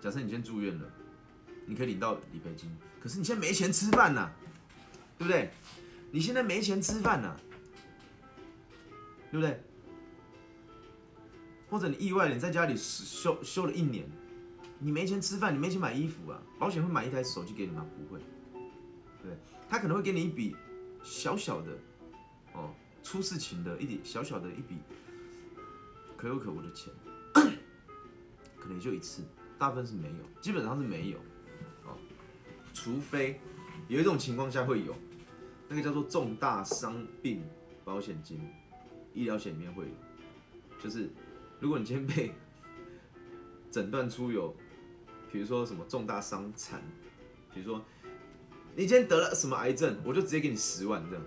假设你今天住院了。你可以领到理赔金，可是你现在没钱吃饭呐，对不对？你现在没钱吃饭呐，对不对？或者你意外你在家里休休了一年，你没钱吃饭，你没钱买衣服啊？保险会买一台手机给你吗？不会，对，他可能会给你一笔小小的哦，出事情的一笔小小的一笔可有可无的钱，可能就一次，大部分是没有，基本上是没有。除非有一种情况下会有，那个叫做重大伤病保险金，医疗险里面会有，就是如果你今天被诊断出有，比如说什么重大伤残，比如说你今天得了什么癌症，我就直接给你十万这样，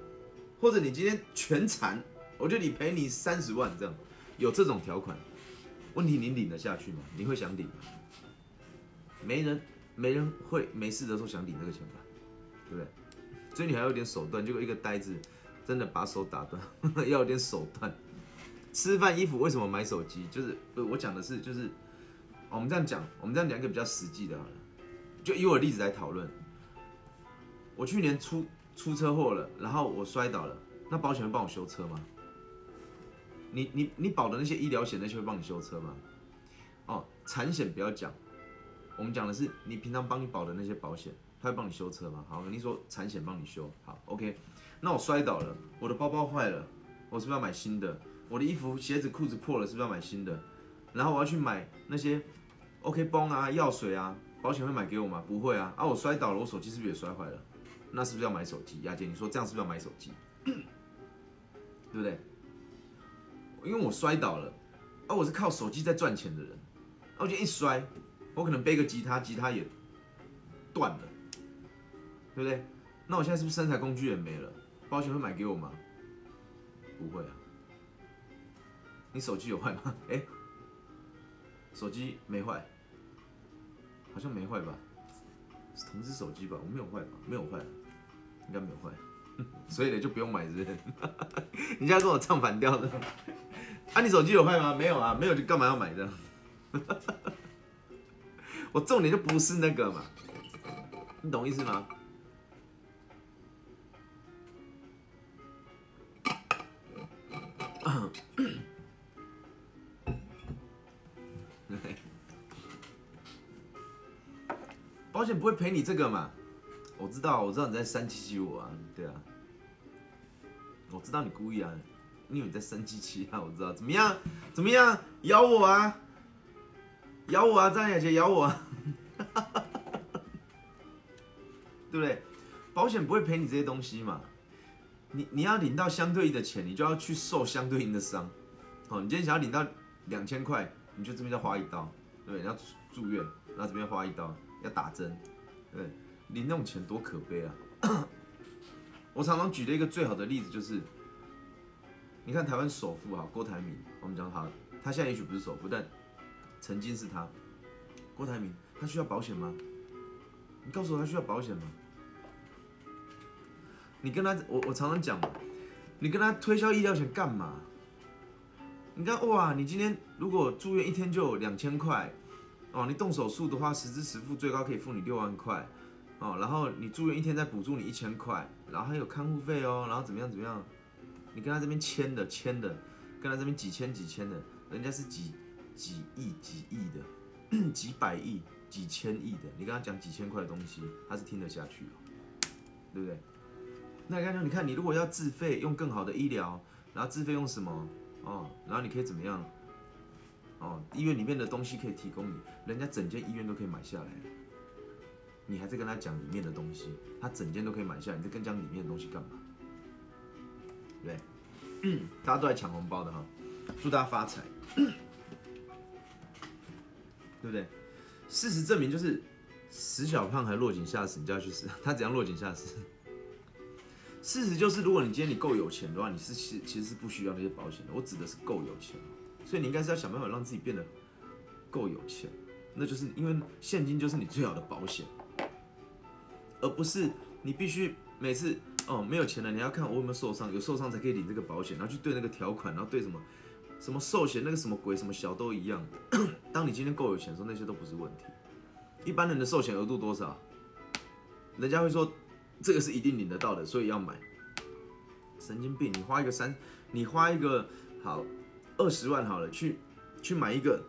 或者你今天全残，我就理赔你三十万这样，有这种条款，问题你领得下去吗？你会想领吗？没人，没人会没事的时候想领这个钱吧，对不对？所以你还有点手段，结果一个呆子真的把手打断，要有点手段。吃饭、衣服为什么买手机？就是我讲的是，就是我们这样讲，我们这样讲一个比较实际的，就以我的例子来讨论。我去年出出车祸了，然后我摔倒了，那保险会帮我修车吗？你你你保的那些医疗险那些会帮你修车吗？哦，产险不要讲，我们讲的是你平常帮你保的那些保险。他会帮你修车吗？好，你说产险帮你修，好，OK。那我摔倒了，我的包包坏了，我是不是要买新的？我的衣服、鞋子、裤子破了，是不是要买新的？然后我要去买那些 OK 绷啊、药水啊，保险会买给我吗？不会啊。啊，我摔倒了，我手机是不是也摔坏了？那是不是要买手机？亚姐，你说这样是不是要买手机？对不对？因为我摔倒了，啊，我是靠手机在赚钱的人，啊，我就一摔，我可能背个吉他，吉他也断了。对不对？那我现在是不是身材工具也没了？保险会买给我吗？不会啊。你手机有坏吗？哎，手机没坏，好像没坏吧？是同事手机吧？我没有坏吧？没有坏，应该没有坏。所以呢，就不用买这些。你家跟我唱反调的。啊，你手机有坏吗？没有啊，没有就干嘛要买这样？我重点就不是那个嘛，你懂意思吗？保险不会赔你这个嘛？我知道，我知道你在生气气我啊，对啊，我知道你故意啊，因为你在生气气啊，我知道，怎么样？怎么样？咬我啊！咬我啊！张雅姐咬我，啊！对不对？保险不会赔你这些东西嘛？你你要领到相对应的钱，你就要去受相对应的伤。哦，你今天想要领到两千块，你就这边再花一刀，对，你要住院，然后这边花一刀，要打针，对，领那种钱多可悲啊！我常常举的一个最好的例子就是，你看台湾首富哈郭台铭，我们讲他，他现在也许不是首富，但曾经是他。郭台铭，他需要保险吗？你告诉我他需要保险吗？你跟他，我我常常讲，你跟他推销医疗险干嘛？你看哇，你今天如果住院一天就两千块，哦，你动手术的话，实支实付最高可以付你六万块，哦，然后你住院一天再补助你一千块，然后还有看护费哦，然后怎么样怎么样？你跟他这边签的签的，跟他这边几千几千的，人家是几几亿几亿的，几百亿几千亿的，你跟他讲几千块的东西，他是听得下去哦，对不对？那刚刚你看，你如果要自费用更好的医疗，然后自费用什么哦，然后你可以怎么样？哦，医院里面的东西可以提供你，人家整间医院都可以买下来你还在跟他讲里面的东西，他整间都可以买下，你在跟讲里面的东西干嘛？对，大家都在抢红包的哈，祝大家发财，对不对？事实证明就是死小胖还落井下石，你就要去死，他怎样落井下石？事实就是，如果你今天你够有钱的话，你是其其实是不需要那些保险的。我指的是够有钱，所以你应该是要想办法让自己变得够有钱。那就是因为现金就是你最好的保险，而不是你必须每次哦没有钱了，你要看我有没有受伤，有受伤才可以领这个保险，然后去对那个条款，然后对什么什么寿险那个什么鬼什么小都一样。当你今天够有钱的时候，那些都不是问题。一般人的寿险额度多少？人家会说。这个是一定领得到的，所以要买。神经病！你花一个三，你花一个好二十万好了，去去买一个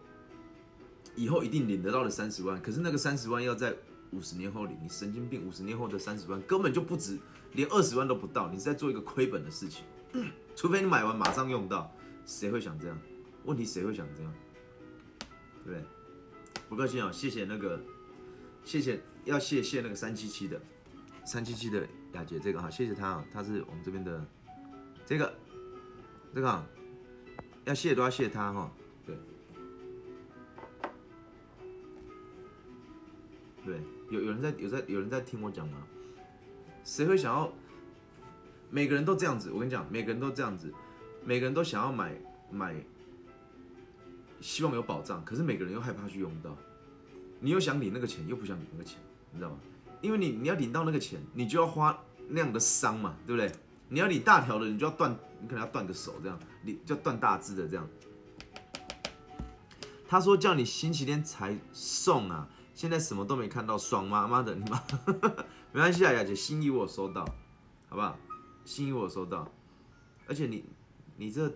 以后一定领得到的三十万，可是那个三十万要在五十年后领，你神经病！五十年后的三十万根本就不值，连二十万都不到，你是在做一个亏本的事情。除非你买完马上用到，谁会想这样？问题谁会想这样？对不对？不客气啊，谢谢那个，谢谢要谢谢那个三七七的。三七七的雅姐这个哈，谢谢他啊，他是我们这边的这个这个要谢都要谢他哈，对对，有有人在有在有人在听我讲吗？谁会想要？每个人都这样子，我跟你讲，每个人都这样子，每个人都想要买买，希望有保障，可是每个人又害怕去用到，你又想领那个钱，又不想领那个钱，你知道吗？因为你你要领到那个钱，你就要花那样的伤嘛，对不对？你要领大条的，你就要断，你可能要断个手这样，你就断大只的这样。他说叫你星期天才送啊，现在什么都没看到，爽妈妈的你妈，没关系啊，雅姐心意我收到，好不好？心意我收到，而且你你这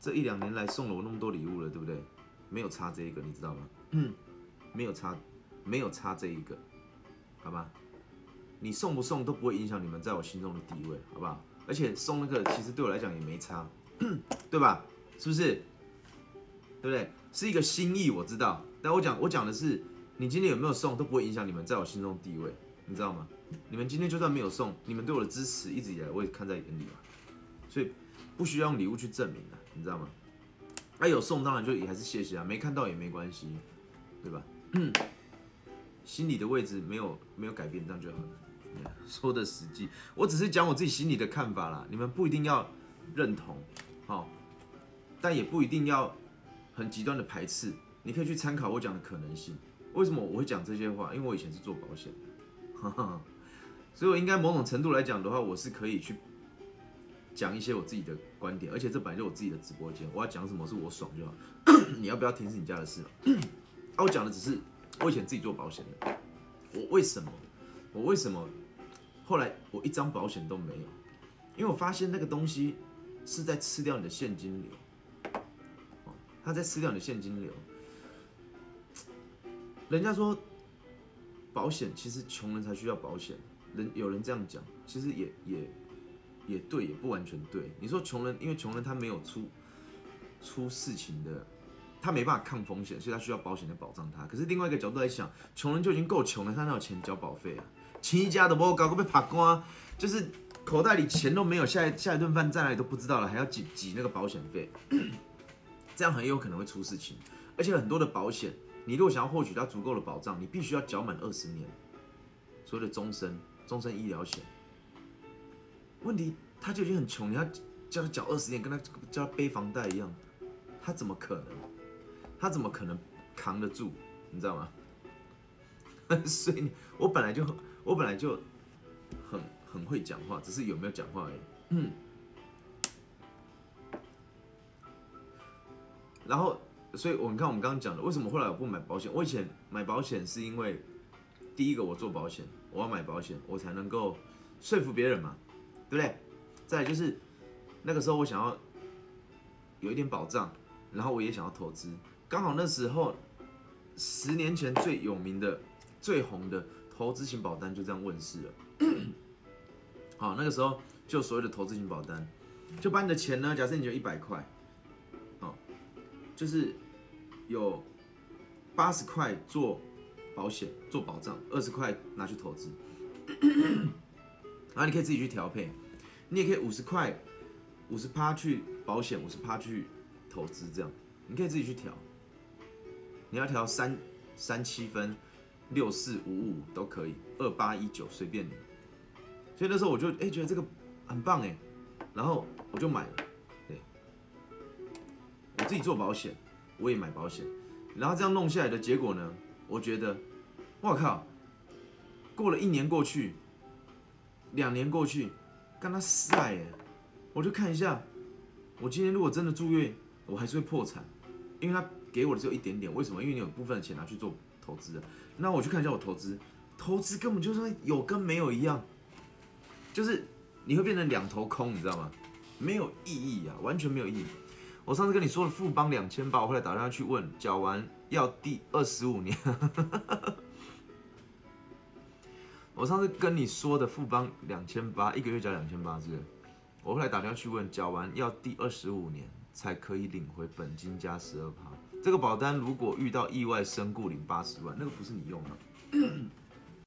这一两年来送了我那么多礼物了，对不对？没有差这一个，你知道吗？没有差，没有差这一个。好吧，你送不送都不会影响你们在我心中的地位，好不好？而且送那个其实对我来讲也没差，对吧？是不是？对不对？是一个心意，我知道。但我讲我讲的是，你今天有没有送都不会影响你们在我心中地位，你知道吗？你们今天就算没有送，你们对我的支持一直以来我也看在眼里嘛，所以不需要用礼物去证明的，你知道吗？那有送当然就也还是谢谢啊，没看到也没关系，对吧？心里的位置没有没有改变，这样就好了。说的实际，我只是讲我自己心里的看法啦，你们不一定要认同，好，但也不一定要很极端的排斥。你可以去参考我讲的可能性。为什么我会讲这些话？因为我以前是做保险的，所以我应该某种程度来讲的话，我是可以去讲一些我自己的观点。而且这本来就我自己的直播间，我要讲什么是我爽就好，你要不要听是你家的事。啊，我讲的只是。我以前自己做保险的，我为什么？我为什么后来我一张保险都没有？因为我发现那个东西是在吃掉你的现金流，哦，他在吃掉你的现金流。人家说保险其实穷人才需要保险，人有人这样讲，其实也也也对，也不完全对。你说穷人，因为穷人他没有出出事情的。他没办法抗风险，所以他需要保险来保障他。可是另外一个角度来想，穷人就已经够穷了，他哪有钱交保费啊？亲一家的不搞个被扒光，就是口袋里钱都没有，下一下一顿饭在哪里都不知道了，还要挤挤那个保险费，这样很有可能会出事情。而且很多的保险，你如果想要获取到足够的保障，你必须要缴满二十年，所谓的终身终身医疗险。问题他就已经很穷，你要叫他缴二十年，跟他叫他背房贷一样，他怎么可能？他怎么可能扛得住？你知道吗？所以，我本来就我本来就很很会讲话，只是有没有讲话而已。嗯。然后，所以我们看我们刚刚讲的，为什么后来我不买保险？我以前买保险是因为第一个我做保险，我要买保险，我才能够说服别人嘛，对不对？再就是那个时候我想要有一点保障，然后我也想要投资。刚好那时候，十年前最有名的、最红的投资型保单就这样问世了。好，那个时候就所谓的投资型保单，就把你的钱呢，假设你有一百块，哦，就是有八十块做保险做保障，二十块拿去投资，然后你可以自己去调配，你也可以五十块，五十趴去保险，五十趴去投资，这样你可以自己去调。你要调三三七分，六四五五都可以，二八一九随便你。所以那时候我就哎觉得这个很棒哎，然后我就买了。对，我自己做保险，我也买保险，然后这样弄下来的结果呢，我觉得，我靠，过了一年过去，两年过去，跟他晒哎，我就看一下，我今天如果真的住院，我还是会破产，因为他。给我的只有一点点，为什么？因为你有部分的钱拿去做投资。那我去看一下我投资，投资根本就是有跟没有一样，就是你会变成两头空，你知道吗？没有意义啊，完全没有意义。我上次跟你说了富邦两千八，我后来打电话去问，缴完要第二十五年。我上次跟你说的富邦两千八，一个月交两千八是？我后来打电话去问，缴完要第二十五年才可以领回本金加十二趴。这个保单如果遇到意外身故领八十万，那个不是你用的，